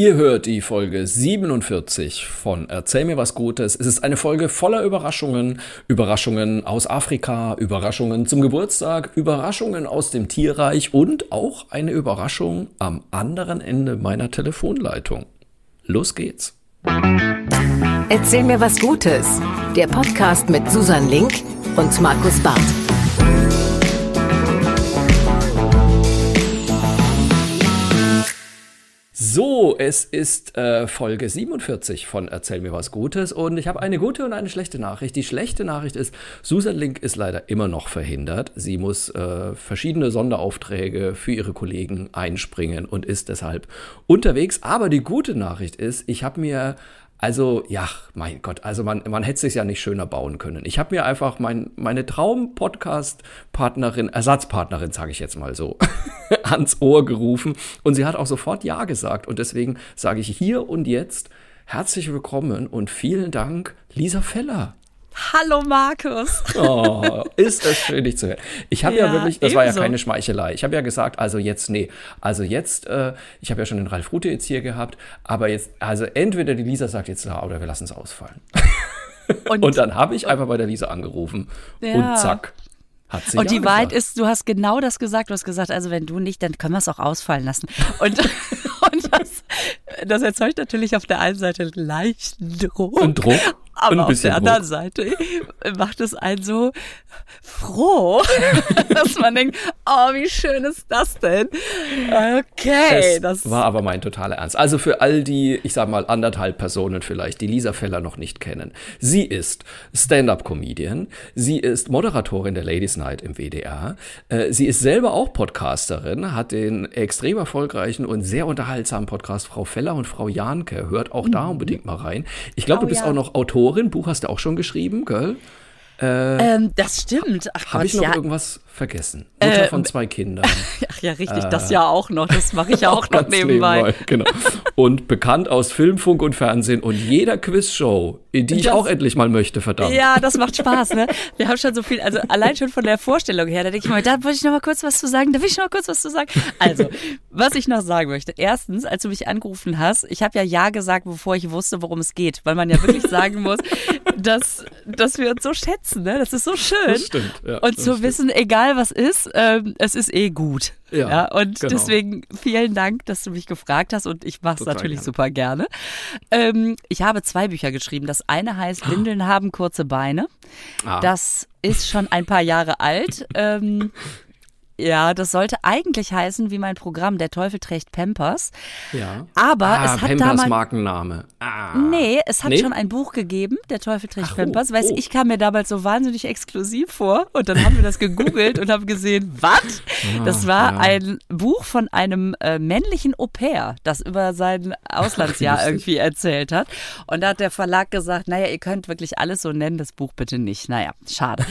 Ihr hört die Folge 47 von Erzähl mir was Gutes. Es ist eine Folge voller Überraschungen. Überraschungen aus Afrika, Überraschungen zum Geburtstag, Überraschungen aus dem Tierreich und auch eine Überraschung am anderen Ende meiner Telefonleitung. Los geht's. Erzähl mir was Gutes. Der Podcast mit Susan Link und Markus Barth. So, es ist äh, Folge 47 von Erzähl mir was Gutes und ich habe eine gute und eine schlechte Nachricht. Die schlechte Nachricht ist, Susan Link ist leider immer noch verhindert. Sie muss äh, verschiedene Sonderaufträge für ihre Kollegen einspringen und ist deshalb unterwegs. Aber die gute Nachricht ist, ich habe mir also, ja, mein Gott, also man, man hätte es sich ja nicht schöner bauen können. Ich habe mir einfach mein, meine Traum-Podcast-Partnerin, Ersatzpartnerin, sage ich jetzt mal so, ans Ohr gerufen und sie hat auch sofort Ja gesagt. Und deswegen sage ich hier und jetzt herzlich willkommen und vielen Dank, Lisa Feller. Hallo Markus. Oh, ist es schön, dich zu hören. Ich habe ja, ja, wirklich, das ebenso. war ja keine Schmeichelei. Ich habe ja gesagt, also jetzt, nee, also jetzt, äh, ich habe ja schon den Ralf Rute jetzt hier gehabt, aber jetzt, also entweder die Lisa sagt jetzt ja oder wir lassen es ausfallen. Und, und dann habe ich einfach bei der Lisa angerufen ja. und zack. Hat sie und die Wahrheit ist, du hast genau das gesagt. Du hast gesagt, also wenn du nicht, dann können wir es auch ausfallen lassen. Und, und das, das erzeugt natürlich auf der einen Seite leichten Druck. Und Druck. Aber auf der anderen Seite macht es einen so froh, dass man denkt, oh, wie schön ist das denn? Okay. Es das war aber mein totaler Ernst. Also für all die, ich sag mal, anderthalb Personen vielleicht, die Lisa Feller noch nicht kennen. Sie ist Stand-up-Comedian. Sie ist Moderatorin der Ladies Night im WDR. Äh, sie ist selber auch Podcasterin, hat den extrem erfolgreichen und sehr unterhaltsamen Podcast Frau Feller und Frau Janke. Hört auch da mhm. unbedingt mal rein. Ich glaube, oh, du bist ja. auch noch Autorin Autorin, Buch hast du auch schon geschrieben, gell? Äh, ähm, das stimmt. Habe ich noch ja. irgendwas vergessen? Mutter äh, von zwei Kindern. Ach ja, richtig, äh, das ja auch noch. Das mache ich auch noch nebenbei. nebenbei. Genau. Und bekannt aus Film, Funk und Fernsehen und jeder Quizshow, die das, ich auch endlich mal möchte, verdammt. Ja, das macht Spaß, ne? Wir haben schon so viel, also allein schon von der Vorstellung her, da denke ich mal, da wollte ich noch mal kurz was zu sagen, da will ich noch mal kurz was zu sagen. Also, was ich noch sagen möchte. Erstens, als du mich angerufen hast, ich habe ja Ja gesagt, bevor ich wusste, worum es geht, weil man ja wirklich sagen muss, dass, dass wir uns so schätzen, ne? Das ist so schön. Das stimmt, ja, Und zu stimmt. wissen, egal was ist, ähm, es ist eh gut. Ja, ja und genau. deswegen vielen Dank, dass du mich gefragt hast und ich mache es natürlich gerne. super gerne. Ähm, ich habe zwei Bücher geschrieben. Das eine heißt Windeln haben kurze Beine. Ah. Das ist schon ein paar Jahre alt. Ähm, ja, das sollte eigentlich heißen wie mein Programm Der Teufel trägt Pampers. Ja. Aber ah, es hat Pampers damals Markenname. Ah. Nee, es hat nee? schon ein Buch gegeben, Der Teufel trägt Ach, Pampers. Oh, Weiß oh. ich kam mir damals so wahnsinnig exklusiv vor und dann haben wir das gegoogelt und haben gesehen, was? Ah, das war ja. ein Buch von einem äh, männlichen Au pair, das über sein Auslandsjahr Ach, irgendwie erzählt hat. Und da hat der Verlag gesagt, naja, ihr könnt wirklich alles so nennen, das Buch bitte nicht. Naja, schade.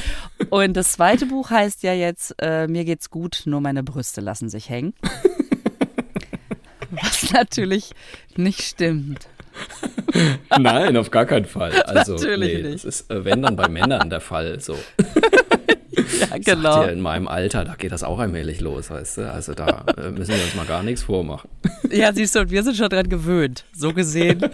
Und das zweite Buch heißt ja jetzt äh, Mir geht's gut gut, nur meine Brüste lassen sich hängen. Was natürlich nicht stimmt. Nein, auf gar keinen Fall. Also, Natürlich nee, nicht. Das ist, äh, wenn dann bei Männern der Fall so. ja, genau. in meinem Alter, da geht das auch allmählich los, weißt du? Also da äh, müssen wir uns mal gar nichts vormachen. Ja, siehst du, und wir sind schon dran gewöhnt. So gesehen.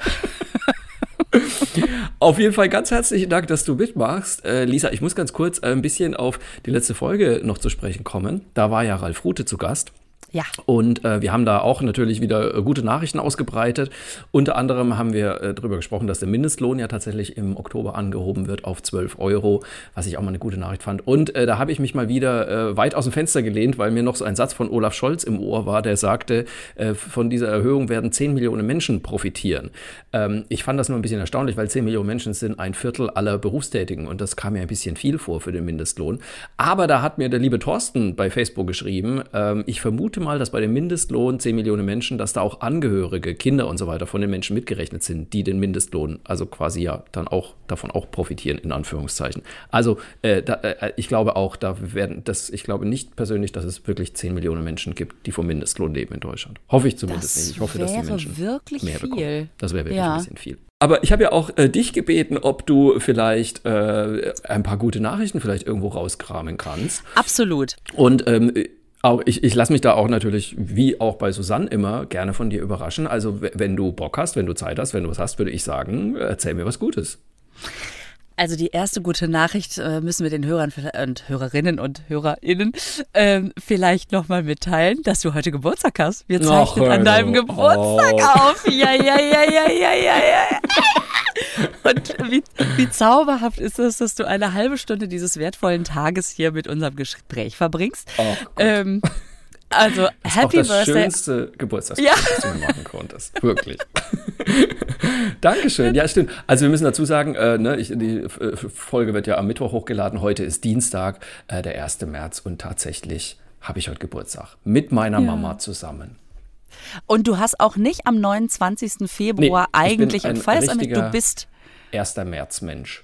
Auf jeden Fall ganz herzlichen Dank, dass du mitmachst. Äh, Lisa, ich muss ganz kurz äh, ein bisschen auf die letzte Folge noch zu sprechen kommen. Da war ja Ralf Rute zu Gast. Ja. Und äh, wir haben da auch natürlich wieder äh, gute Nachrichten ausgebreitet. Unter anderem haben wir äh, darüber gesprochen, dass der Mindestlohn ja tatsächlich im Oktober angehoben wird auf 12 Euro, was ich auch mal eine gute Nachricht fand. Und äh, da habe ich mich mal wieder äh, weit aus dem Fenster gelehnt, weil mir noch so ein Satz von Olaf Scholz im Ohr war, der sagte, äh, von dieser Erhöhung werden 10 Millionen Menschen profitieren. Ähm, ich fand das nur ein bisschen erstaunlich, weil 10 Millionen Menschen sind ein Viertel aller Berufstätigen und das kam mir ein bisschen viel vor für den Mindestlohn. Aber da hat mir der liebe Thorsten bei Facebook geschrieben, ähm, ich vermute mal, dass bei dem Mindestlohn 10 Millionen Menschen, dass da auch Angehörige, Kinder und so weiter von den Menschen mitgerechnet sind, die den Mindestlohn, also quasi ja dann auch davon auch profitieren, in Anführungszeichen. Also äh, da, äh, ich glaube auch, da werden das, ich glaube nicht persönlich, dass es wirklich 10 Millionen Menschen gibt, die vom Mindestlohn leben in Deutschland. Hoffe ich zumindest das nicht. Ich hoffe, dass die Menschen wirklich mehr viel. bekommen. Das wäre wirklich ja. ein bisschen viel. Aber ich habe ja auch äh, dich gebeten, ob du vielleicht äh, ein paar gute Nachrichten vielleicht irgendwo rauskramen kannst. Absolut. Und ähm, Auch ich, ich lasse mich da auch natürlich, wie auch bei Susanne immer, gerne von dir überraschen. Also wenn du Bock hast, wenn du Zeit hast, wenn du was hast, würde ich sagen, erzähl mir was Gutes. Also die erste gute Nachricht äh, müssen wir den Hörern und Hörerinnen und HörerInnen ähm, vielleicht nochmal mitteilen, dass du heute Geburtstag hast. Wir zeichnen Ach, an deinem Geburtstag oh. auf. Ja, ja, ja, ja, ja, ja, ja. Und wie, wie zauberhaft ist es, dass du eine halbe Stunde dieses wertvollen Tages hier mit unserem Gespräch verbringst. Oh ähm, also, das Happy ist auch das Birthday. schönste Geburtstagsgeschenk, ja. das du mir machen konntest. Wirklich. Dankeschön. Ja, stimmt. Also wir müssen dazu sagen, äh, ne, ich, die äh, Folge wird ja am Mittwoch hochgeladen. Heute ist Dienstag, äh, der 1. März und tatsächlich habe ich heute Geburtstag mit meiner ja. Mama zusammen. Und du hast auch nicht am 29. Februar nee, eigentlich ein feierst du bist 1. März Mensch.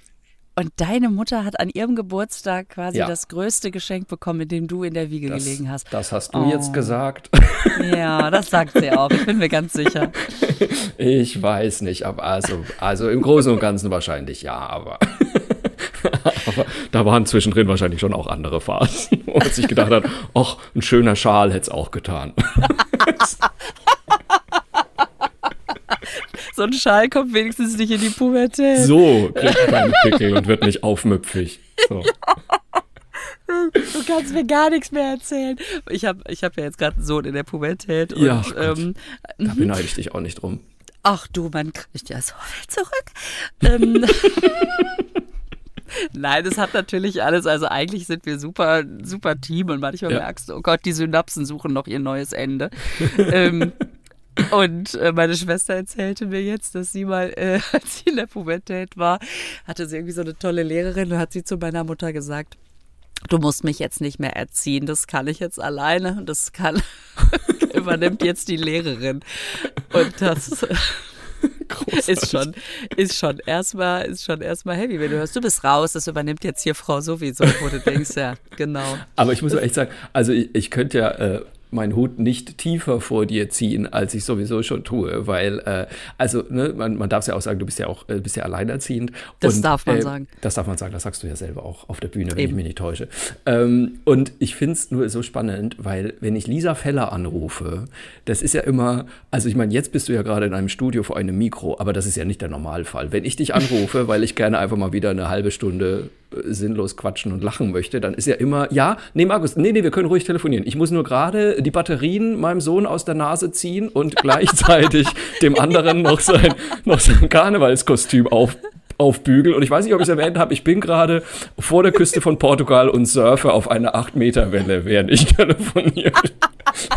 Und deine Mutter hat an ihrem Geburtstag quasi ja. das größte Geschenk bekommen, mit dem du in der Wiege das, gelegen hast. Das hast du oh. jetzt gesagt. Ja, das sagt sie auch. Ich bin mir ganz sicher. Ich weiß nicht, aber also, also im Großen und Ganzen wahrscheinlich ja, aber, aber da waren zwischendrin wahrscheinlich schon auch andere Phasen, wo man sich gedacht hat, ach, ein schöner Schal hätte es auch getan. so ein Schal kommt wenigstens nicht in die Pubertät. So kriegt man Pickel und wird nicht aufmüpfig. So. Du kannst mir gar nichts mehr erzählen. Ich habe ich hab ja jetzt gerade einen Sohn in der Pubertät. Und, ja, ähm, da beneide ich dich auch nicht drum. Ach du, man kriegt ja so viel zurück. ähm, Nein, das hat natürlich alles, also eigentlich sind wir super, super Team und manchmal ja. merkst du, oh Gott, die Synapsen suchen noch ihr neues Ende. ähm, und äh, meine Schwester erzählte mir jetzt, dass sie mal, äh, als sie in der Pubertät war, hatte sie irgendwie so eine tolle Lehrerin und hat sie zu meiner Mutter gesagt, du musst mich jetzt nicht mehr erziehen, das kann ich jetzt alleine und das kann, übernimmt jetzt die Lehrerin. Und das ist schon, ist schon erstmal, ist schon erstmal heavy, wenn du hörst, du bist raus, das übernimmt jetzt hier Frau sowieso, wo du denkst, ja, genau. Aber ich muss echt sagen, also ich, ich könnte ja, äh, meinen Hut nicht tiefer vor dir ziehen, als ich sowieso schon tue, weil, äh, also, ne, man, man darf es ja auch sagen, du bist ja auch, äh, bist ja alleinerziehend. Das und, darf man äh, sagen. Das darf man sagen, das sagst du ja selber auch auf der Bühne, wenn Eben. ich mich nicht täusche. Ähm, und ich finde es nur so spannend, weil, wenn ich Lisa Feller anrufe, das ist ja immer, also ich meine, jetzt bist du ja gerade in einem Studio vor einem Mikro, aber das ist ja nicht der Normalfall. Wenn ich dich anrufe, weil ich gerne einfach mal wieder eine halbe Stunde sinnlos quatschen und lachen möchte, dann ist ja immer, ja, nee, Markus, nee, nee, wir können ruhig telefonieren. Ich muss nur gerade die Batterien meinem Sohn aus der Nase ziehen und gleichzeitig dem anderen noch sein, noch sein Karnevalskostüm auf, aufbügeln. Und ich weiß nicht, ob ich es erwähnt habe, ich bin gerade vor der Küste von Portugal und surfe auf eine 8-Meter-Welle, während ich telefoniere.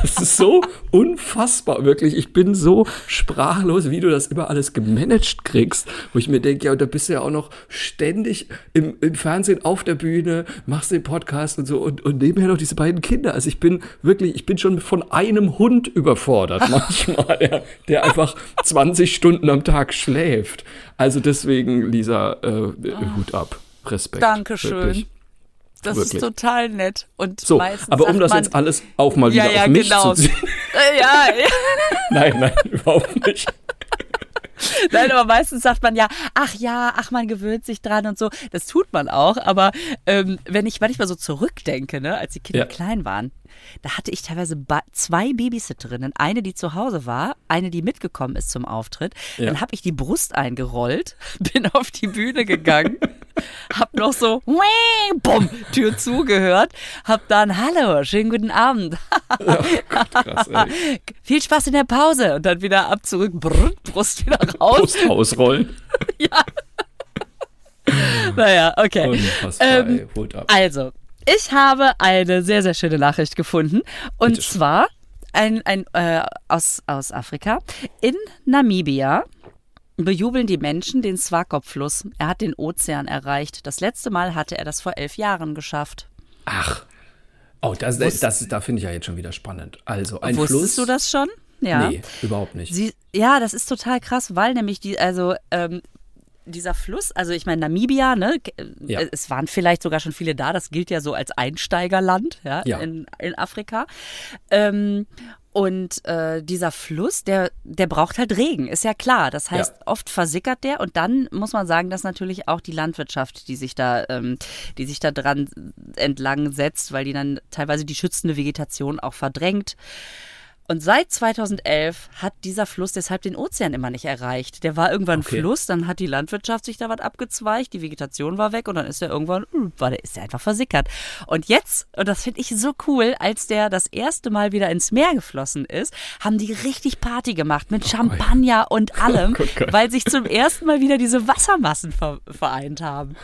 Das ist so unfassbar, wirklich. Ich bin so sprachlos, wie du das immer alles gemanagt kriegst. Wo ich mir denke, ja, da bist du ja auch noch ständig im, im Fernsehen auf der Bühne, machst den Podcast und so und, und nebenher noch diese beiden Kinder. Also ich bin wirklich, ich bin schon von einem Hund überfordert manchmal, der, der einfach 20 Stunden am Tag schläft. Also deswegen, Lisa, äh, oh. Hut ab. Respekt. Dankeschön. Wirklich. Das Wirklich. ist total nett. Und so, aber um das man, jetzt alles auch mal wieder ja, ja, auf mich genau. zu ziehen. Äh, ja, ja. nein, nein, überhaupt nicht. Nein, aber meistens sagt man ja, ach ja, ach, man gewöhnt sich dran und so. Das tut man auch. Aber ähm, wenn ich manchmal so zurückdenke, ne, als die Kinder ja. klein waren, da hatte ich teilweise zwei Babysitterinnen. Eine, die zu Hause war, eine, die mitgekommen ist zum Auftritt. Ja. Dann habe ich die Brust eingerollt, bin auf die Bühne gegangen, hab noch so, bumm, Tür zugehört, hab dann, hallo, schönen guten Abend. oh Gott, krass, Viel Spaß in der Pause und dann wieder ab zurück, brr, Brust wieder raus. Brust ausrollen. ja. naja, okay. Unfassbar, ähm, Also, ich habe eine sehr, sehr schöne Nachricht gefunden. Und zwar ein, ein, äh, aus, aus Afrika. In Namibia bejubeln die Menschen den Swakop-Fluss. Er hat den Ozean erreicht. Das letzte Mal hatte er das vor elf Jahren geschafft. Ach. Oh, das, das, das da finde ich ja jetzt schon wieder spannend. Also ein Wusstest Fluss. du das schon? Ja. Nee, überhaupt nicht. Sie, ja, das ist total krass, weil nämlich die, also ähm, dieser Fluss, also ich meine Namibia, ne, ja. es waren vielleicht sogar schon viele da, das gilt ja so als Einsteigerland ja, ja. In, in Afrika. Ähm, Und äh, dieser Fluss, der, der braucht halt Regen, ist ja klar. Das heißt, ja. oft versickert der und dann muss man sagen, dass natürlich auch die Landwirtschaft, die sich da, ähm, die sich da dran entlang setzt, weil die dann teilweise die schützende Vegetation auch verdrängt. Und seit 2011 hat dieser Fluss deshalb den Ozean immer nicht erreicht. Der war irgendwann okay. Fluss, dann hat die Landwirtschaft sich da was abgezweigt, die Vegetation war weg und dann ist er irgendwann, hm, war der, ist er einfach versickert. Und jetzt, und das finde ich so cool, als der das erste Mal wieder ins Meer geflossen ist, haben die richtig Party gemacht mit Champagner und allem, weil sich zum ersten Mal wieder diese Wassermassen vereint haben.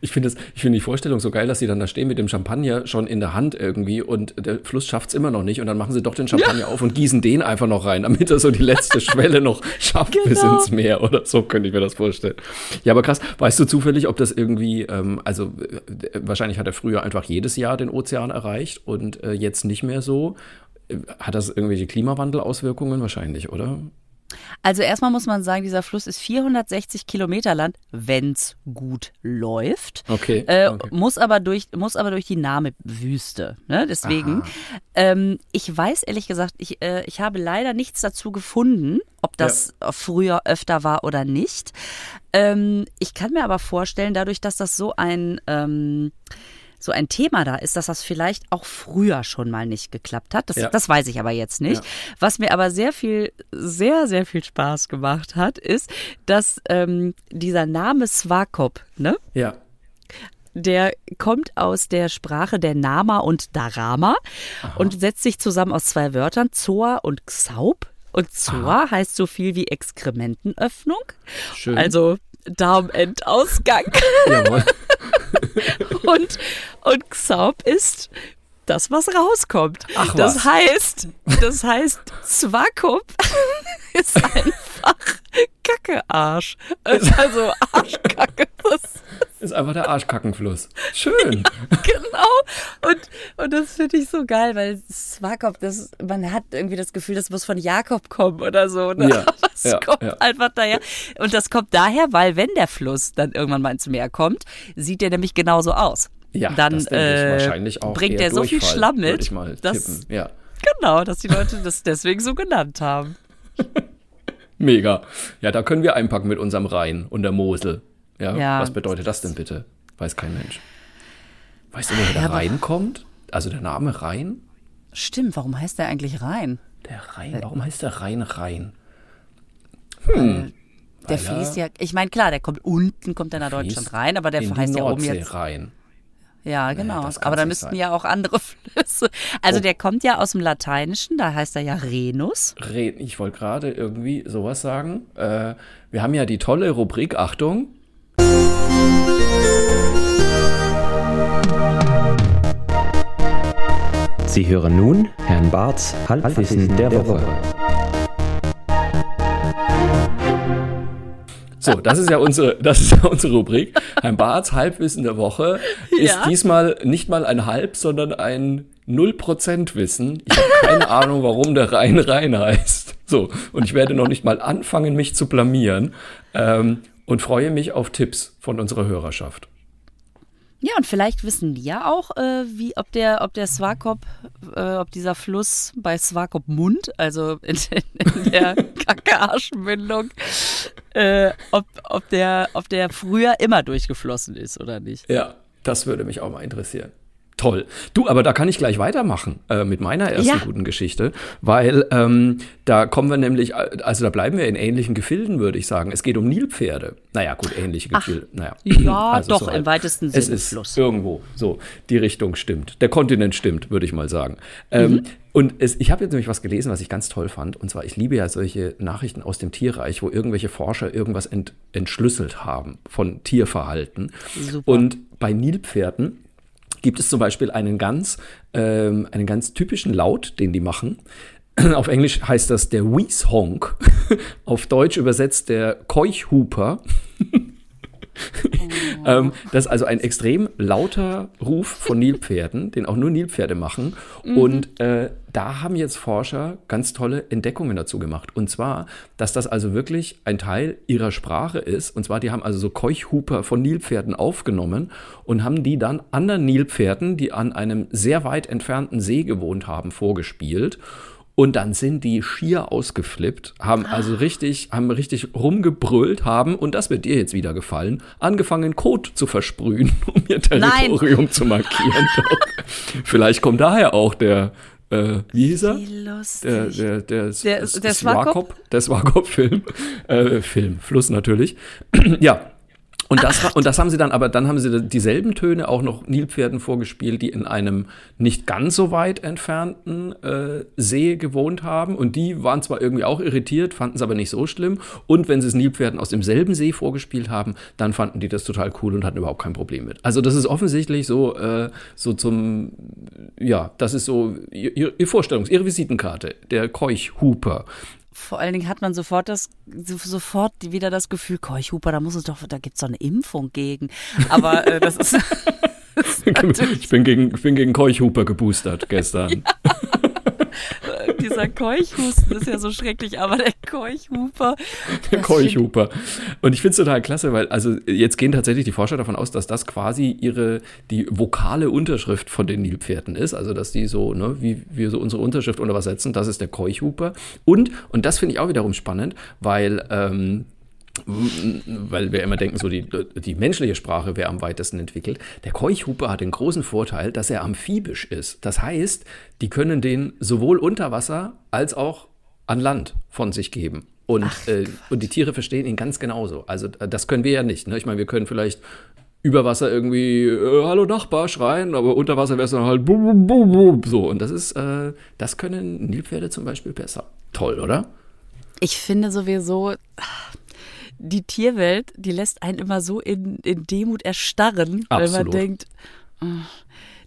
Ich finde find die Vorstellung so geil, dass sie dann da stehen mit dem Champagner schon in der Hand irgendwie und der Fluss schafft es immer noch nicht und dann machen sie doch den Champagner ja. auf und gießen den einfach noch rein, damit er so die letzte Schwelle noch schafft genau. bis ins Meer oder so, könnte ich mir das vorstellen. Ja, aber krass, weißt du zufällig, ob das irgendwie, ähm, also äh, wahrscheinlich hat er früher einfach jedes Jahr den Ozean erreicht und äh, jetzt nicht mehr so. Hat das irgendwelche Klimawandelauswirkungen? Wahrscheinlich, oder? Also erstmal muss man sagen, dieser Fluss ist 460 Kilometer lang, wenn's gut läuft. Okay. Äh, okay. Muss aber durch, muss aber durch die Name-Wüste. Ne? Deswegen. Ähm, ich weiß ehrlich gesagt, ich, äh, ich habe leider nichts dazu gefunden, ob das ja. früher öfter war oder nicht. Ähm, ich kann mir aber vorstellen, dadurch, dass das so ein ähm, so ein Thema da ist, dass das vielleicht auch früher schon mal nicht geklappt hat. Das, ja. das weiß ich aber jetzt nicht. Ja. Was mir aber sehr viel, sehr, sehr viel Spaß gemacht hat, ist, dass ähm, dieser Name Swakop, ne? Ja. Der kommt aus der Sprache der Nama und Darama Aha. und setzt sich zusammen aus zwei Wörtern, Zoa und Xaub. Und Zoa Aha. heißt so viel wie Exkrementenöffnung. Schön. Also Darmendausgang. Jawohl. und, und Xaub ist das, was rauskommt. Ach, das was? heißt, das heißt, Swakop ist einfach Kackearsch. Also Arschkacke. Das ist einfach der Arschkackenfluss. Schön. Ja, genau. Und, und das finde ich so geil, weil Swakop, das, man hat irgendwie das Gefühl, das muss von Jakob kommen oder so. Ne? Ja, das ja, kommt ja. einfach daher. Und das kommt daher, weil wenn der Fluss dann irgendwann mal ins Meer kommt, sieht der nämlich genauso aus. Ja, dann das äh, wahrscheinlich auch bringt er so viel Schlamm mit, ich mal dass, ja. genau, dass die Leute das deswegen so genannt haben. Mega. Ja, da können wir einpacken mit unserem Rhein und der Mosel. Ja, ja was bedeutet das denn bitte? Weiß kein Mensch. Weißt du, woher der ja, Rhein kommt? Also der Name Rhein? Stimmt, warum heißt der eigentlich Rhein? Der Rhein, warum heißt der Rhein Rhein? Hm. Der fließt ja, ich meine, klar, der kommt unten, kommt er nach Deutschland rein, aber der heißt ja oben jetzt. Rhein. Ja, genau. Naja, aber da müssten sein. ja auch andere Flüsse. Also oh. der kommt ja aus dem Lateinischen, da heißt er ja Renus. Re ich wollte gerade irgendwie sowas sagen. Äh, wir haben ja die tolle Rubrik, Achtung. Sie hören nun Herrn Barths Halbwissen der Woche. So, das ist ja unsere, das ist ja unsere Rubrik. Herrn Barths Halbwissen der Woche ist ja. diesmal nicht mal ein Halb, sondern ein 0% Wissen. Ich habe keine Ahnung, warum der Rhein Rhein heißt. So, und ich werde noch nicht mal anfangen, mich zu blamieren ähm, und freue mich auf Tipps von unserer Hörerschaft. Ja, und vielleicht wissen die ja auch, äh, wie, ob der, ob der Swakop, äh, ob dieser Fluss bei Swakop Mund, also in, in der Kacke-Arschmündung, äh, ob, ob, der, ob der früher immer durchgeflossen ist oder nicht. Ja, das würde mich auch mal interessieren. Toll. Du, aber da kann ich gleich weitermachen äh, mit meiner ersten ja. guten Geschichte, weil ähm, da kommen wir nämlich, also da bleiben wir in ähnlichen Gefilden, würde ich sagen. Es geht um Nilpferde. Naja, gut, ähnliche Gefilde. Naja. Ja, also doch, so im weitesten Sinne. Es ist Fluss. irgendwo so. Die Richtung stimmt. Der Kontinent stimmt, würde ich mal sagen. Ähm, mhm. Und es, ich habe jetzt nämlich was gelesen, was ich ganz toll fand. Und zwar, ich liebe ja solche Nachrichten aus dem Tierreich, wo irgendwelche Forscher irgendwas ent, entschlüsselt haben von Tierverhalten. Super. Und bei Nilpferden gibt es zum Beispiel einen ganz, ähm, einen ganz typischen Laut, den die machen. Auf Englisch heißt das der Weeshonk. Auf Deutsch übersetzt der Keuchhuper. ähm, das ist also ein extrem lauter Ruf von Nilpferden, den auch nur Nilpferde machen. Mhm. Und äh, da haben jetzt Forscher ganz tolle Entdeckungen dazu gemacht. Und zwar, dass das also wirklich ein Teil ihrer Sprache ist. Und zwar, die haben also so Keuchhuper von Nilpferden aufgenommen und haben die dann anderen Nilpferden, die an einem sehr weit entfernten See gewohnt haben, vorgespielt. Und dann sind die schier ausgeflippt, haben also richtig, haben richtig rumgebrüllt, haben, und das wird dir jetzt wieder gefallen, angefangen, Kot zu versprühen, um ihr Territorium Nein. zu markieren. Vielleicht kommt daher auch der, äh, wie hieß er? Der, der, der, der? Der Swakop-Film. Äh, Film, Fluss natürlich. ja, und das, Ach, und das haben sie dann, aber dann haben sie dieselben Töne auch noch Nilpferden vorgespielt, die in einem nicht ganz so weit entfernten äh, See gewohnt haben. Und die waren zwar irgendwie auch irritiert, fanden es aber nicht so schlimm. Und wenn sie es Nilpferden aus demselben See vorgespielt haben, dann fanden die das total cool und hatten überhaupt kein Problem mit. Also das ist offensichtlich so, äh, so zum, ja, das ist so ihr, ihr Vorstellungs-, ihre Visitenkarte, der Keuchhuper vor allen Dingen hat man sofort das, sofort wieder das Gefühl, Keuchhuper, da muss es doch, da gibt es doch eine Impfung gegen. Aber äh, das ist. ich bin gegen, ich bin gegen Keuchhuper geboostert gestern. Ja. Dieser Keuchhusten ist ja so schrecklich, aber der Keuchhuper. Der Keuchhuper. Und ich finde es total klasse, weil also jetzt gehen tatsächlich die Forscher davon aus, dass das quasi ihre die vokale Unterschrift von den Nilpferden ist. Also dass die so, ne, wie wir so unsere Unterschrift unter was setzen, das ist der Keuchhuper. Und, und das finde ich auch wiederum spannend, weil ähm, weil wir immer denken, so die, die menschliche Sprache wäre am weitesten entwickelt. Der Keuchhupe hat den großen Vorteil, dass er amphibisch ist. Das heißt, die können den sowohl unter Wasser als auch an Land von sich geben. Und, Ach, äh, und die Tiere verstehen ihn ganz genauso. Also das können wir ja nicht. Ne? Ich meine, wir können vielleicht über Wasser irgendwie äh, Hallo Nachbar schreien, aber unter Wasser wäre es dann halt bum, bum, bum, so. Und das ist, äh, das können Nilpferde zum Beispiel besser. Toll, oder? Ich finde sowieso, die Tierwelt, die lässt einen immer so in, in Demut erstarren, Absolut. weil man denkt, oh,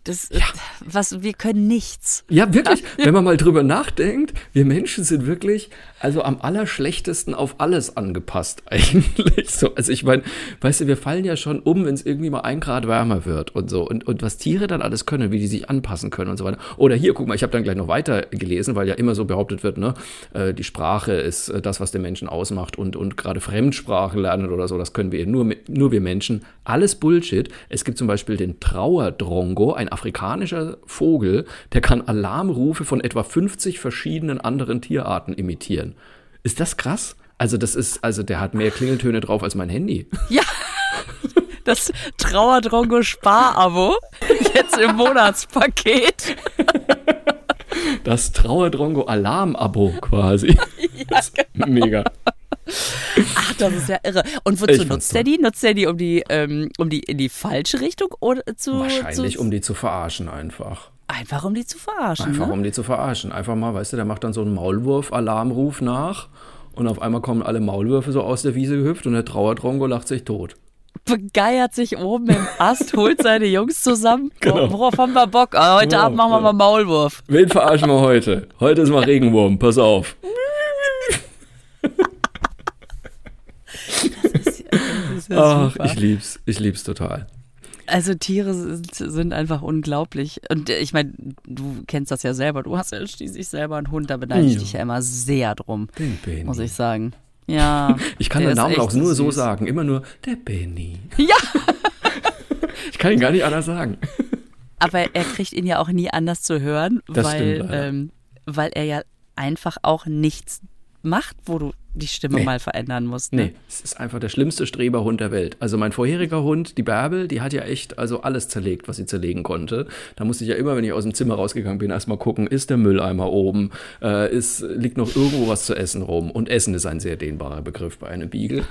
das, ja. was, wir können nichts. Ja, wirklich. Wenn man mal drüber nachdenkt, wir Menschen sind wirklich, also am allerschlechtesten auf alles angepasst eigentlich. So, also ich meine, weißt du, wir fallen ja schon um, wenn es irgendwie mal ein Grad wärmer wird und so. Und, und was Tiere dann alles können, wie die sich anpassen können und so weiter. Oder hier, guck mal, ich habe dann gleich noch weiter gelesen, weil ja immer so behauptet wird, ne, äh, die Sprache ist äh, das, was den Menschen ausmacht und, und gerade Fremdsprachen lernen oder so, das können wir nur, nur wir Menschen. Alles Bullshit. Es gibt zum Beispiel den Trauerdrongo, ein afrikanischer Vogel, der kann Alarmrufe von etwa 50 verschiedenen anderen Tierarten imitieren. Ist das krass? Also das ist, also der hat mehr Klingeltöne drauf als mein Handy. Ja. Das Trauerdrongo Spar-Abo. Jetzt im Monatspaket. Das Trauerdrongo Alarm-Abo quasi. Ja, genau. Mega. Ach, das ist ja irre. Und wozu nutzt er die? Nutzt er die, um die, ähm, um die in die falsche Richtung oder zu. Wahrscheinlich, zu, um die zu verarschen einfach. Einfach um die zu verarschen. Einfach ne? um die zu verarschen. Einfach mal, weißt du, der macht dann so einen Maulwurf-Alarmruf nach und auf einmal kommen alle Maulwürfe so aus der Wiese gehüpft und der Trauerdrongo lacht sich tot. Begeiert sich oben im Ast, holt seine Jungs zusammen. Genau. Worauf haben wir Bock? Ah, heute Abend machen wir mal Maulwurf. Wen verarschen wir heute? Heute ist mal Regenwurm, pass auf. ist ja Ach, super. ich lieb's. Ich lieb's total. Also Tiere sind, sind einfach unglaublich. Und ich meine, du kennst das ja selber. Du hast ja schließlich selber einen Hund, da beneide ich ja. dich ja immer sehr drum. Den Benny. Muss ich sagen. Ja. Ich kann den Namen auch nur süß. so sagen. Immer nur der Benny. Ja. ich kann ihn gar nicht anders sagen. Aber er kriegt ihn ja auch nie anders zu hören, das weil, stimmt, ähm, weil er ja einfach auch nichts macht, wo du die Stimme nee. mal verändern musst. Ne? Nee, es ist einfach der schlimmste Streberhund der Welt. Also mein vorheriger Hund, die Bärbel, die hat ja echt also alles zerlegt, was sie zerlegen konnte. Da musste ich ja immer, wenn ich aus dem Zimmer rausgegangen bin, erstmal gucken, ist der Mülleimer oben, äh, ist, liegt noch irgendwo was zu essen rum. Und Essen ist ein sehr dehnbarer Begriff bei einem Beagle.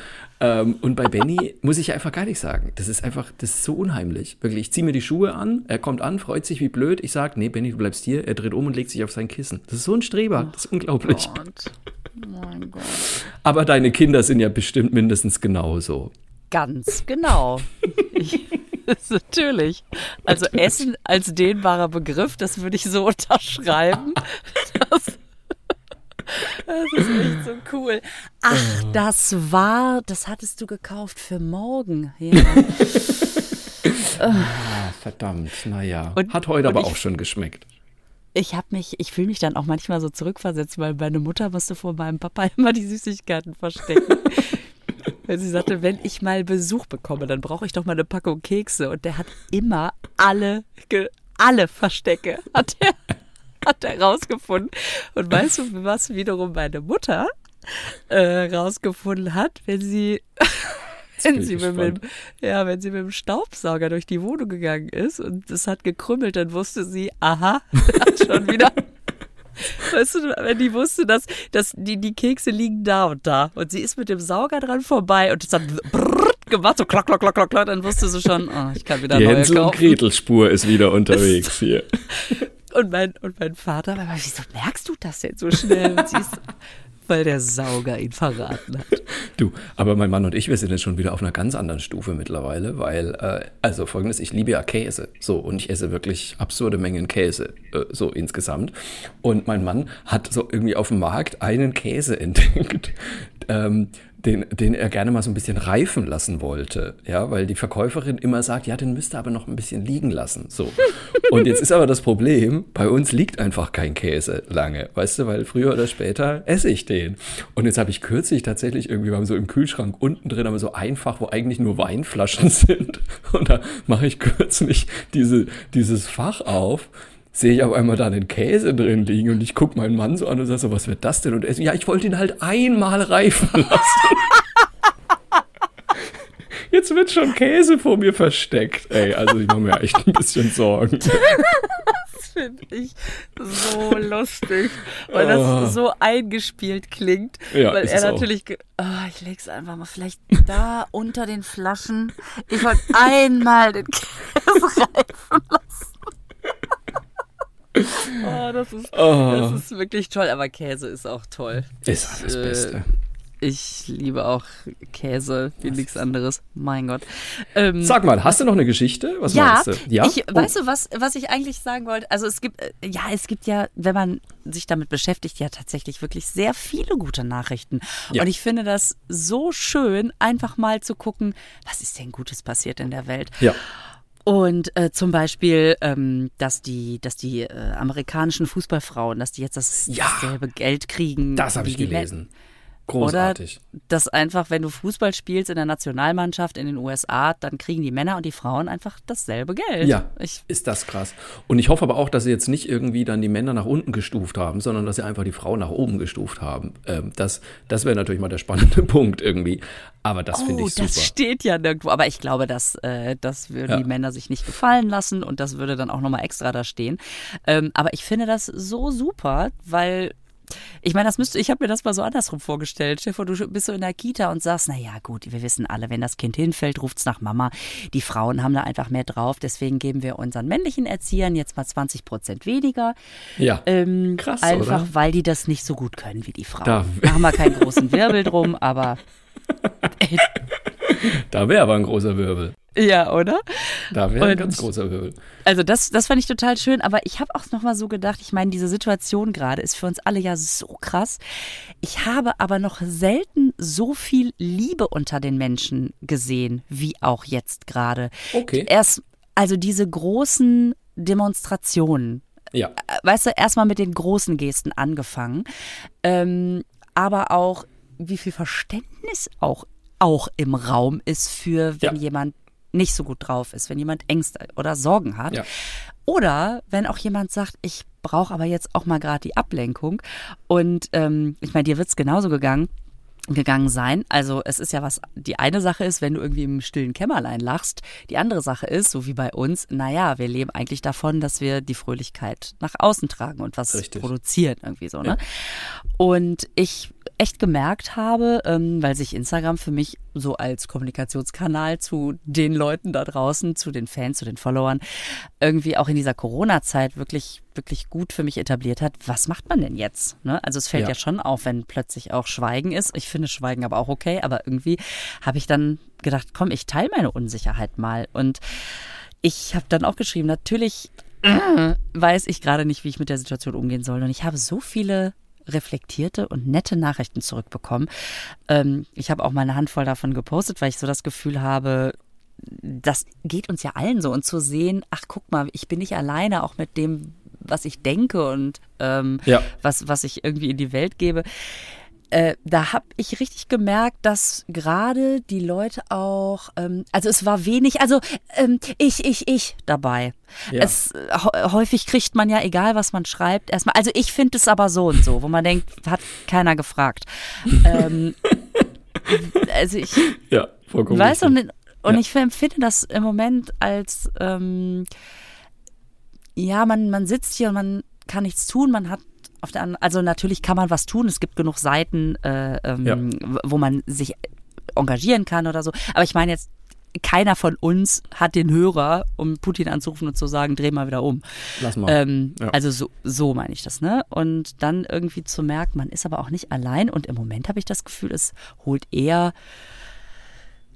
Ähm, und bei Benny muss ich einfach gar nicht sagen. Das ist einfach, das ist so unheimlich. Wirklich, ich ziehe mir die Schuhe an, er kommt an, freut sich wie blöd. Ich sage, nee, Benny, du bleibst hier. Er dreht um und legt sich auf sein Kissen. Das ist so ein Streber. Das ist unglaublich. Gott. Mein Gott. Aber deine Kinder sind ja bestimmt mindestens genauso. Ganz genau. Ich, natürlich. Also Essen als dehnbarer Begriff, das würde ich so unterschreiben. Das, das ist echt so cool. Ach, das war, das hattest du gekauft für morgen. Ja. ah, verdammt, naja. Hat heute aber auch schon geschmeckt ich habe mich, ich fühle mich dann auch manchmal so zurückversetzt, weil meine Mutter musste vor meinem Papa immer die Süßigkeiten verstecken. weil sie sagte, wenn ich mal Besuch bekomme, dann brauche ich doch mal eine Packung Kekse. Und der hat immer alle, alle Verstecke. Hat er. hat er rausgefunden. Und weißt du, was wiederum meine Mutter äh, rausgefunden hat, wenn sie wenn sie, mit dem, ja, wenn sie mit dem Staubsauger durch die Wohnung gegangen ist und es hat gekrümmelt, dann wusste sie, aha, hat schon wieder. Weißt du, wenn die wusste, dass, dass die, die Kekse liegen da und da und sie ist mit dem Sauger dran vorbei und es hat gemacht, so klock, klock, klock, klock, klock, dann wusste sie schon, oh, ich kann wieder die neue Hänsel kaufen. und Gretel Spur ist wieder unterwegs hier. Und mein, und mein Vater war, wieso merkst du das jetzt so schnell? Und sie ist, weil der Sauger ihn verraten hat. Du, aber mein Mann und ich, wir sind jetzt schon wieder auf einer ganz anderen Stufe mittlerweile, weil, äh, also folgendes, ich liebe ja Käse, so, und ich esse wirklich absurde Mengen Käse, äh, so insgesamt. Und mein Mann hat so irgendwie auf dem Markt einen Käse entdeckt, ähm, den, den er gerne mal so ein bisschen reifen lassen wollte, ja, weil die Verkäuferin immer sagt, ja, den müsste aber noch ein bisschen liegen lassen, so. Und jetzt ist aber das Problem, bei uns liegt einfach kein Käse lange, weißt du, weil früher oder später esse ich den. Und jetzt habe ich kürzlich tatsächlich irgendwie, wir haben so im Kühlschrank unten drin, aber so einfach, wo eigentlich nur Weinflaschen sind. Und da mache ich kürzlich diese, dieses Fach auf sehe ich auf einmal da den Käse drin liegen und ich gucke meinen Mann so an und sage so, was wird das denn? Und er so, ja, ich wollte ihn halt einmal reifen lassen. Jetzt wird schon Käse vor mir versteckt. Ey, also ich mache mir echt ein bisschen Sorgen. Das finde ich so lustig, weil das Oh. so eingespielt klingt. Ja, weil er natürlich, Ah, ich leg's einfach mal vielleicht da unter den Flaschen. Ich wollte einmal den Käse reifen lassen. Oh, das ist, das ist wirklich toll, aber Käse ist auch toll. Ist das äh, Beste. Ich liebe auch Käse wie nichts anderes. Mein Gott. Ähm, Sag mal, hast du noch eine Geschichte? Was ja, meinst du? Ja, ich, Oh, weißt du, was, was ich eigentlich sagen wollte? Also es gibt, äh, ja, es gibt ja, wenn man sich damit beschäftigt, ja tatsächlich wirklich sehr viele gute Nachrichten. Ja. Und ich finde das so schön, einfach mal zu gucken, was ist denn Gutes passiert in der Welt. Ja, Und äh, zum Beispiel, ähm, dass die, dass die äh, amerikanischen Fußballfrauen, dass die jetzt das, Ja. dasselbe Geld kriegen. das habe ich gelesen. Großartig. Oder dass einfach, wenn du Fußball spielst in der Nationalmannschaft in den USA, dann kriegen die Männer und die Frauen einfach dasselbe Geld. Ja, Ich, ist das krass. Und ich hoffe aber auch, dass sie jetzt nicht irgendwie dann die Männer nach unten gestuft haben, sondern dass sie einfach die Frauen nach oben gestuft haben. Ähm, das das wäre natürlich mal der spannende Punkt irgendwie. Aber das finde oh, ich super. das steht ja nirgendwo. Aber ich glaube, dass äh, das würden Ja. die Männer sich nicht gefallen lassen und das würde dann auch nochmal extra da stehen. Ähm, aber ich finde das so super, weil ich meine, das müsste, ich habe mir das mal so andersrum vorgestellt. Stefan, du bist so in der Kita und sagst, na ja, gut, wir wissen alle, wenn das Kind hinfällt, ruft's nach Mama. Die Frauen haben da einfach mehr drauf, deswegen geben wir unseren männlichen Erziehern jetzt mal 20 Prozent weniger. ja. Ähm, Krass, einfach, oder? weil die das nicht so gut können wie die Frauen. Da- Machen wir keinen großen Wirbel drum, aber Da wäre aber ein großer Wirbel. ja, oder? Da wäre ein ganz großer Wirbel. Also das, das fand ich total schön, aber ich habe auch noch mal so gedacht, ich meine, diese Situation gerade ist für uns alle ja so krass. Ich habe aber noch selten so viel Liebe unter den Menschen gesehen, wie auch jetzt gerade. Okay. Erst, also diese großen Demonstrationen, Ja. äh, weißt du, erstmal mit den großen Gesten angefangen, ähm, aber auch wie viel Verständnis auch, auch im Raum ist für, wenn Ja. jemand nicht so gut drauf ist, wenn jemand Ängste oder Sorgen hat. Ja. Oder wenn auch jemand sagt, ich brauche aber jetzt auch mal gerade die Ablenkung. Und ähm, ich meine, dir wird's genauso gegangen gegangen sein. Also es ist ja was, die eine Sache ist, wenn du irgendwie im stillen Kämmerlein lachst. Die andere Sache ist, so wie bei uns, naja, wir leben eigentlich davon, dass wir die Fröhlichkeit nach außen tragen und was Richtig. produzieren irgendwie so, ne? Und ich echt gemerkt habe, ähm, weil sich Instagram für mich so als Kommunikationskanal zu den Leuten da draußen, zu den Fans, zu den Followern, irgendwie auch in dieser Corona-Zeit wirklich, wirklich gut für mich etabliert hat. Was macht man denn jetzt? Ne? Also es fällt ja. Ja. schon auf, wenn plötzlich auch Schweigen ist. Ich finde Schweigen aber auch okay, aber irgendwie habe ich dann gedacht, komm, ich teile meine Unsicherheit mal. Und ich habe dann auch geschrieben, natürlich weiß ich gerade nicht, wie ich mit der Situation umgehen soll. Und ich habe so viele reflektierte und nette Nachrichten zurückbekommen. Ähm, ich habe auch mal eine Handvoll davon gepostet, weil ich so das Gefühl habe, das geht uns ja allen so. Und zu sehen, ach guck mal, ich bin nicht alleine, auch mit dem, was ich denke und ähm, Ja. was, was ich irgendwie in die Welt gebe. Äh, da habe ich richtig gemerkt, dass gerade die Leute auch, ähm, also es war wenig, also ähm, ich, ich, ich dabei. Ja. Es, häufig kriegt man ja, egal was man schreibt, erstmal, also ich finde es aber so und so, wo man denkt, hat keiner gefragt. ähm, also ich ja, vollkommen weiß und, und ja. ich empfinde das im Moment als ähm, ja, man, man sitzt hier und man kann nichts tun, man hat auf der anderen, also natürlich kann man was tun. Es gibt genug Seiten, äh, ähm, ja. wo man sich engagieren kann oder so. Aber ich meine jetzt, keiner von uns hat den Hörer, um Putin anzurufen und zu sagen, dreh mal wieder um. Lass mal. Ähm, ja. Also so, so meine ich das, ne? Und dann irgendwie zu merken, man ist aber auch nicht allein. Und im Moment habe ich das Gefühl, es holt eher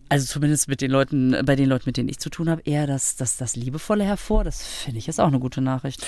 also zumindest mit den Leuten, bei den Leuten, mit denen ich zu tun habe, eher das, das, das Liebevolle hervor. Das finde ich ist auch eine gute Nachricht.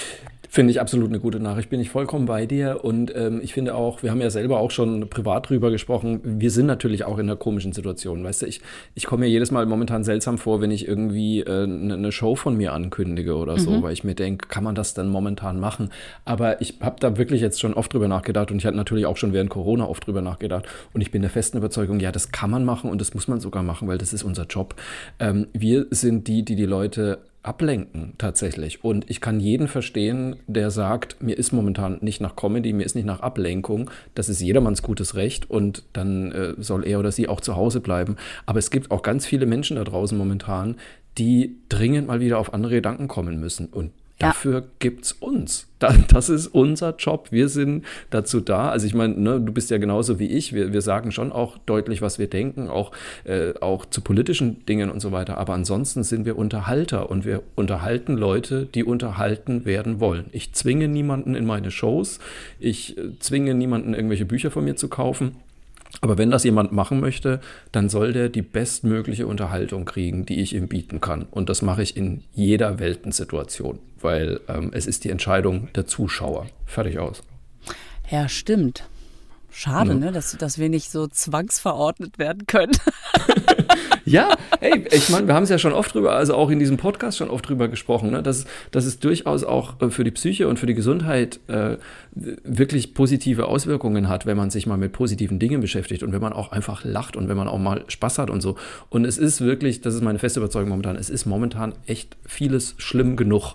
Finde ich absolut eine gute Nachricht. Bin ich vollkommen bei dir. Und ähm, ich finde auch, wir haben ja selber auch schon privat drüber gesprochen. Wir sind natürlich auch in einer komischen Situation. Weißt du, ich, ich komme mir jedes Mal momentan seltsam vor, wenn ich irgendwie äh, eine ne Show von mir ankündige oder so, mhm. weil ich mir denke, kann man das denn momentan machen? Aber ich habe da wirklich jetzt schon oft drüber nachgedacht und ich hatte natürlich auch schon während Corona oft drüber nachgedacht. Und ich bin der festen Überzeugung, ja, das kann man machen und das muss man sogar machen, weil das ist unser Job. Ähm, wir sind die, die die Leute ablenken tatsächlich. Und ich kann jeden verstehen, der sagt, mir ist momentan nicht nach Comedy, mir ist nicht nach Ablenkung. Das ist jedermanns gutes Recht und dann äh, soll er oder sie auch zu Hause bleiben. Aber es gibt auch ganz viele Menschen da draußen momentan, die dringend mal wieder auf andere Gedanken kommen müssen. Und Dafür ja. es uns. Das ist unser Job. Wir sind dazu da. Also ich meine, ne, du bist ja genauso wie ich. Wir, wir sagen schon auch deutlich, was wir denken, auch, äh, auch zu politischen Dingen und so weiter. Aber ansonsten sind wir Unterhalter und wir unterhalten Leute, die unterhalten werden wollen. Ich zwinge niemanden in meine Shows. Ich äh, zwinge niemanden, irgendwelche Bücher von mir zu kaufen. Aber wenn das jemand machen möchte, dann soll der die bestmögliche Unterhaltung kriegen, die ich ihm bieten kann. Und das mache ich in jeder Weltensituation, weil ähm, es ist die Entscheidung der Zuschauer. Fertig aus. Ja, stimmt. Schade, ja. ne, dass, dass wir nicht so zwangsverordnet werden können. ja, ey, ich meine, wir haben es ja schon oft drüber, also auch in diesem Podcast schon oft drüber gesprochen, ne, dass, dass es durchaus auch äh, für die Psyche und für die Gesundheit äh, wirklich positive Auswirkungen hat, wenn man sich mal mit positiven Dingen beschäftigt und wenn man auch einfach lacht und wenn man auch mal Spaß hat und so. Und es ist wirklich, das ist meine feste Überzeugung momentan, es ist momentan echt vieles schlimm genug.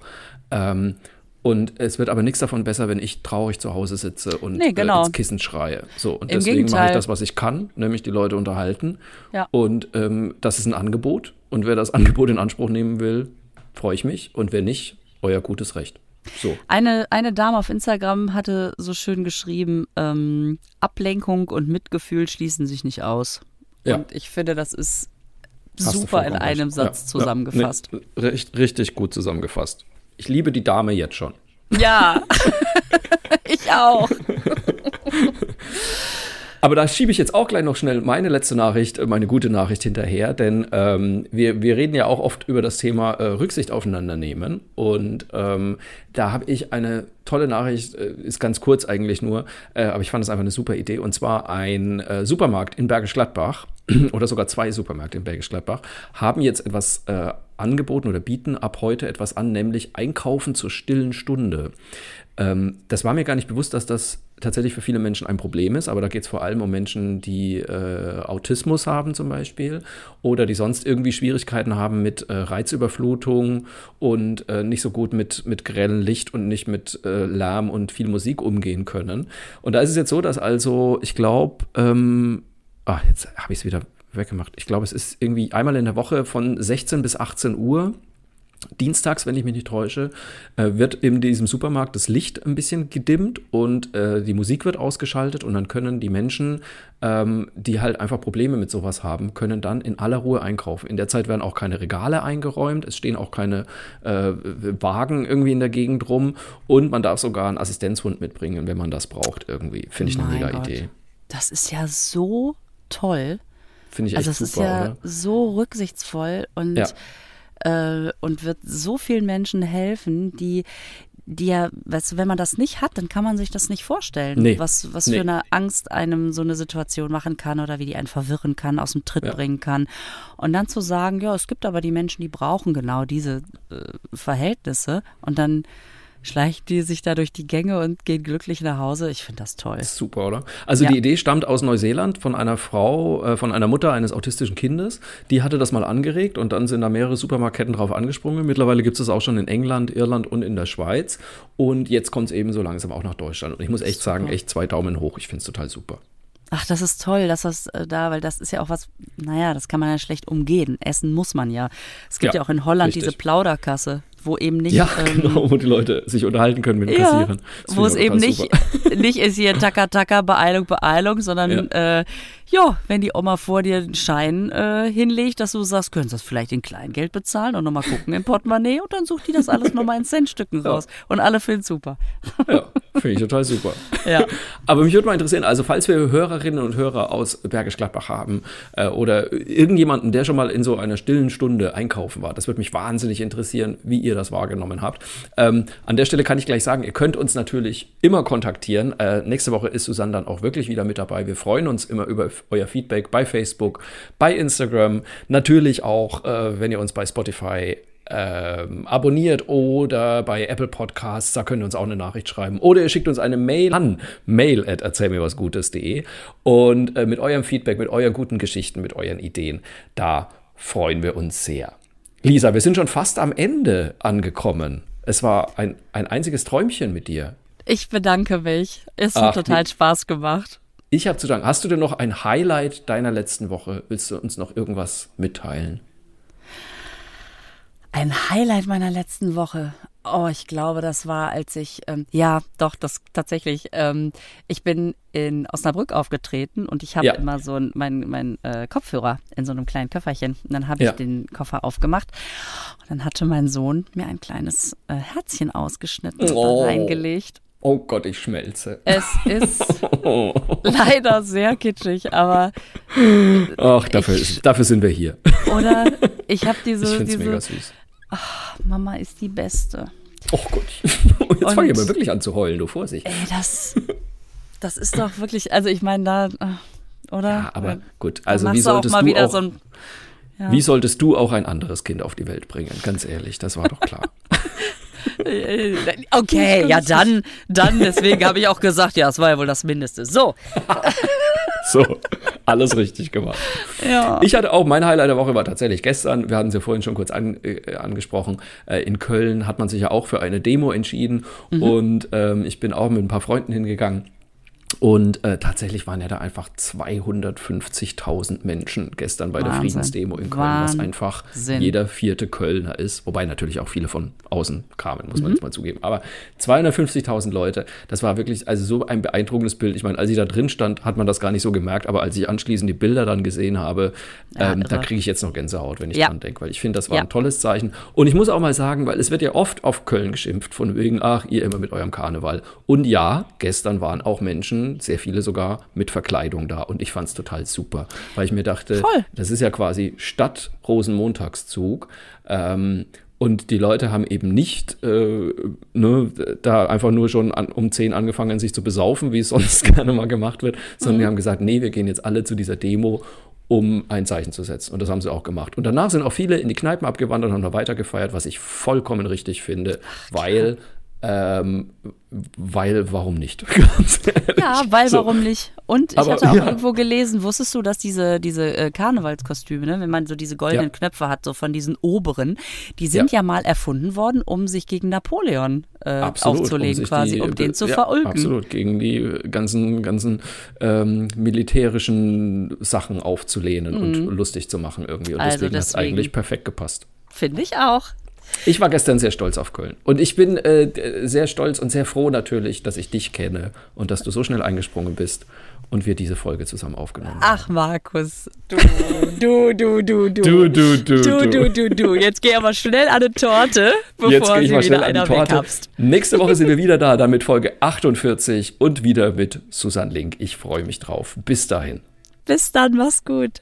Ähm, und es wird aber nichts davon besser, wenn ich traurig zu Hause sitze und nee, genau. äh, ins Kissen schreie. So, und Im deswegen Gegenteil. mache ich das, was ich kann, nämlich die Leute unterhalten. Ja. Und ähm, das ist ein Angebot. Und wer das Angebot in Anspruch nehmen will, freue ich mich. Und wer nicht, euer gutes Recht. So. Eine, eine Dame auf Instagram hatte so schön geschrieben, ähm, Ablenkung und Mitgefühl schließen sich nicht aus. Ja. Und ich finde, das ist Hast super in einem. Satz ja, zusammengefasst. Ja, nee, richtig gut zusammengefasst. Ich liebe die Dame jetzt schon. Ja, ich auch. Aber da schiebe ich jetzt auch gleich noch schnell meine letzte Nachricht, äh, meine gute Nachricht hinterher, denn ähm, wir, wir reden ja auch oft über das Thema äh, Rücksicht aufeinander nehmen. Und ähm, da habe ich eine tolle Nachricht, äh, ist ganz kurz eigentlich nur, äh, aber ich fand es einfach eine super Idee. Und zwar ein äh, Supermarkt in Bergisch Gladbach oder sogar zwei Supermärkte in Bergisch Gladbach haben jetzt etwas äh, angeboten oder bieten ab heute etwas an, nämlich Einkaufen zur stillen Stunde. Ähm, das war mir gar nicht bewusst, dass das tatsächlich für viele Menschen ein Problem ist, aber da geht es vor allem um Menschen, die äh, Autismus haben zum Beispiel oder die sonst irgendwie Schwierigkeiten haben mit äh, Reizüberflutung und äh, nicht so gut mit, mit grellem Licht und nicht mit äh, Lärm und viel Musik umgehen können. Und da ist es jetzt so, dass also, ich glaube, ähm, ah, jetzt habe ich es wieder weggemacht. Ich glaube, es ist irgendwie einmal in der Woche von 16 bis 18 Uhr Dienstags, wenn ich mich nicht täusche, äh, wird in diesem Supermarkt das Licht ein bisschen gedimmt und äh, die Musik wird ausgeschaltet und dann können die Menschen, ähm, die halt einfach Probleme mit sowas haben, können dann in aller Ruhe einkaufen. In der Zeit werden auch keine Regale eingeräumt, es stehen auch keine äh, Wagen irgendwie in der Gegend rum und man darf sogar einen Assistenzhund mitbringen, wenn man das braucht irgendwie. Finde ich eine mega Gott. Idee. Das ist ja so toll. Finde ich echt also super, Also es ist ja oder? so rücksichtsvoll und ja äh, und wird so vielen Menschen helfen, die die ja, weißt du, wenn man das nicht hat, dann kann man sich das nicht vorstellen, nee. was, was nee. für eine Angst einem so eine Situation machen kann oder wie die einen verwirren kann, aus dem Tritt ja. bringen kann. Und dann zu sagen, ja, es gibt aber die Menschen, die brauchen genau diese äh, Verhältnisse und dann schleichen die sich da durch die Gänge und gehen glücklich nach Hause. Ich finde das toll. Super, oder? Also ja. die Idee stammt aus Neuseeland von einer Frau, äh, von einer Mutter eines autistischen Kindes. Die hatte das mal angeregt und dann sind da mehrere Supermarktketten drauf angesprungen. Mittlerweile gibt es das auch schon in England, Irland und in der Schweiz. Und jetzt kommt es eben so langsam auch nach Deutschland. Und ich muss echt super. sagen, echt zwei Daumen hoch. Ich finde es total super. Ach, das ist toll, dass das äh, da, weil das ist ja auch was, naja, das kann man ja schlecht umgehen. Essen muss man ja. Es gibt ja, ja auch in Holland richtig. diese Plauderkasse wo eben nicht. Ja, ähm, genau, wo die Leute sich unterhalten können mit den ja, Kassierern. wo es eben nicht, nicht ist hier Taka Taka, Beeilung, Beeilung, sondern ja. Äh, ja, wenn die Oma vor dir einen Schein äh, hinlegt, dass du sagst, können Sie das vielleicht in Kleingeld bezahlen und nochmal gucken im Portemonnaie und dann sucht die das alles nochmal in Centstücken raus. Ja. Und alle finden super. Ja, finde ich total super. Ja. Aber mich würde mal interessieren, also falls wir Hörerinnen und Hörer aus Bergisch Gladbach haben äh, oder irgendjemanden, der schon mal in so einer stillen Stunde einkaufen war, das würde mich wahnsinnig interessieren, wie ihr das wahrgenommen habt. Ähm, an der Stelle kann ich gleich sagen, ihr könnt uns natürlich immer kontaktieren. Äh, nächste Woche ist Susanne dann auch wirklich wieder mit dabei. Wir freuen uns immer über euer Feedback bei Facebook, bei Instagram, natürlich auch, äh, wenn ihr uns bei Spotify ähm, abonniert oder bei Apple Podcasts, da könnt ihr uns auch eine Nachricht schreiben. Oder ihr schickt uns eine Mail an mail at erzählmirwasgutes.de und äh, mit eurem Feedback, mit euren guten Geschichten, mit euren Ideen, da freuen wir uns sehr. Lisa, wir sind schon fast am Ende angekommen. Es war ein, ein einziges Träumchen mit dir. Ich bedanke mich. Es hat Ach, total Spaß gemacht. Ich habe zu danken. Hast du denn noch ein Highlight deiner letzten Woche? Willst du uns noch irgendwas mitteilen? Ein Highlight meiner letzten Woche. Oh, ich glaube, das war, als ich, ähm, ja, doch, das tatsächlich. Ähm, ich bin in Osnabrück aufgetreten und ich habe ja. immer so meinen mein, äh, Kopfhörer in so einem kleinen Köfferchen. Und dann habe ich ja. den Koffer aufgemacht und dann hatte mein Sohn mir ein kleines äh, Herzchen ausgeschnitten oh. und reingelegt. Oh Gott, ich schmelze. Es ist leider sehr kitschig, aber. Ach, dafür, ich, dafür sind wir hier. Oder ich habe diese. Ich finde es mega süß. Ach, Mama ist die Beste. Oh Gott. Jetzt fange ich aber wirklich an zu heulen, du Vorsicht. Ey, das, das ist doch wirklich, also ich meine, da, äh, oder? Ja, aber gut, also wie solltest du auch, so ein, ja. wie solltest du auch ein anderes Kind auf die Welt bringen? Ganz ehrlich, das war doch klar. Okay, ja dann, dann, deswegen habe ich auch gesagt, ja, es war ja wohl das Mindeste. So. So, alles richtig gemacht. Ja. Ich hatte auch, mein Highlight der Woche war tatsächlich gestern, wir hatten es ja vorhin schon kurz an, äh, angesprochen, äh, in Köln hat man sich ja auch für eine Demo entschieden mhm. und ähm, ich bin auch mit ein paar Freunden hingegangen und äh, tatsächlich waren ja da einfach 250.000 Menschen gestern bei Wahnsinn. der Friedensdemo in Köln, Wahnsinn. was einfach jeder vierte Kölner ist. Wobei natürlich auch viele von außen kamen, muss man mhm. jetzt mal zugeben. Aber 250.000 Leute, das war wirklich also so ein beeindruckendes Bild. Ich meine, als ich da drin stand, hat man das gar nicht so gemerkt. Aber als ich anschließend die Bilder dann gesehen habe, ja, ähm, da kriege ich jetzt noch Gänsehaut, wenn ich ja. dran denke. Weil ich finde, das war ja. ein tolles Zeichen. Und ich muss auch mal sagen, weil es wird ja oft auf Köln geschimpft, von wegen, ach, ihr immer mit eurem Karneval. Und ja, gestern waren auch Menschen, sehr viele sogar mit Verkleidung da. Und ich fand es total super, weil ich mir dachte, Voll. das ist ja quasi Stadt Rosenmontagszug. Ähm, und die Leute haben eben nicht äh, ne, da einfach nur schon an, um 10 angefangen, sich zu besaufen, wie es sonst gerne mal gemacht wird, sondern mhm. die haben gesagt, nee, wir gehen jetzt alle zu dieser Demo um ein Zeichen zu setzen. Und das haben sie auch gemacht. Und danach sind auch viele in die Kneipen abgewandert und haben da weiter gefeiert, was ich vollkommen richtig finde, Ach, weil ähm, weil, warum nicht? ja, weil, so. warum nicht? Und ich Aber, hatte auch ja. irgendwo gelesen, wusstest du, dass diese, diese äh, Karnevalskostüme, ne, wenn man so diese goldenen ja. Knöpfe hat, so von diesen oberen, die sind ja, ja mal erfunden worden, um sich gegen Napoleon äh, absolut, aufzulegen, um quasi, die, um den zu verulken. Absolut, gegen die ganzen, ganzen ähm, militärischen Sachen aufzulehnen mhm. und lustig zu machen irgendwie. Und also deswegen, deswegen hat es eigentlich perfekt gepasst. Finde ich auch. Ich war gestern sehr stolz auf Köln. Und ich bin äh, sehr stolz und sehr froh natürlich, dass ich dich kenne und dass du so schnell eingesprungen bist und wir diese Folge zusammen aufgenommen haben. Ach, Markus, du, du, du, du, du. Du, du, du, du, du, du, du. Jetzt geh aber schnell an eine Torte, bevor Jetzt geh ich sie mal schnell an die Torte. Nächste Woche sind wir wieder da, dann mit Folge 48 und wieder mit Susan Link. Ich freue mich drauf. Bis dahin. Bis dann, mach's gut.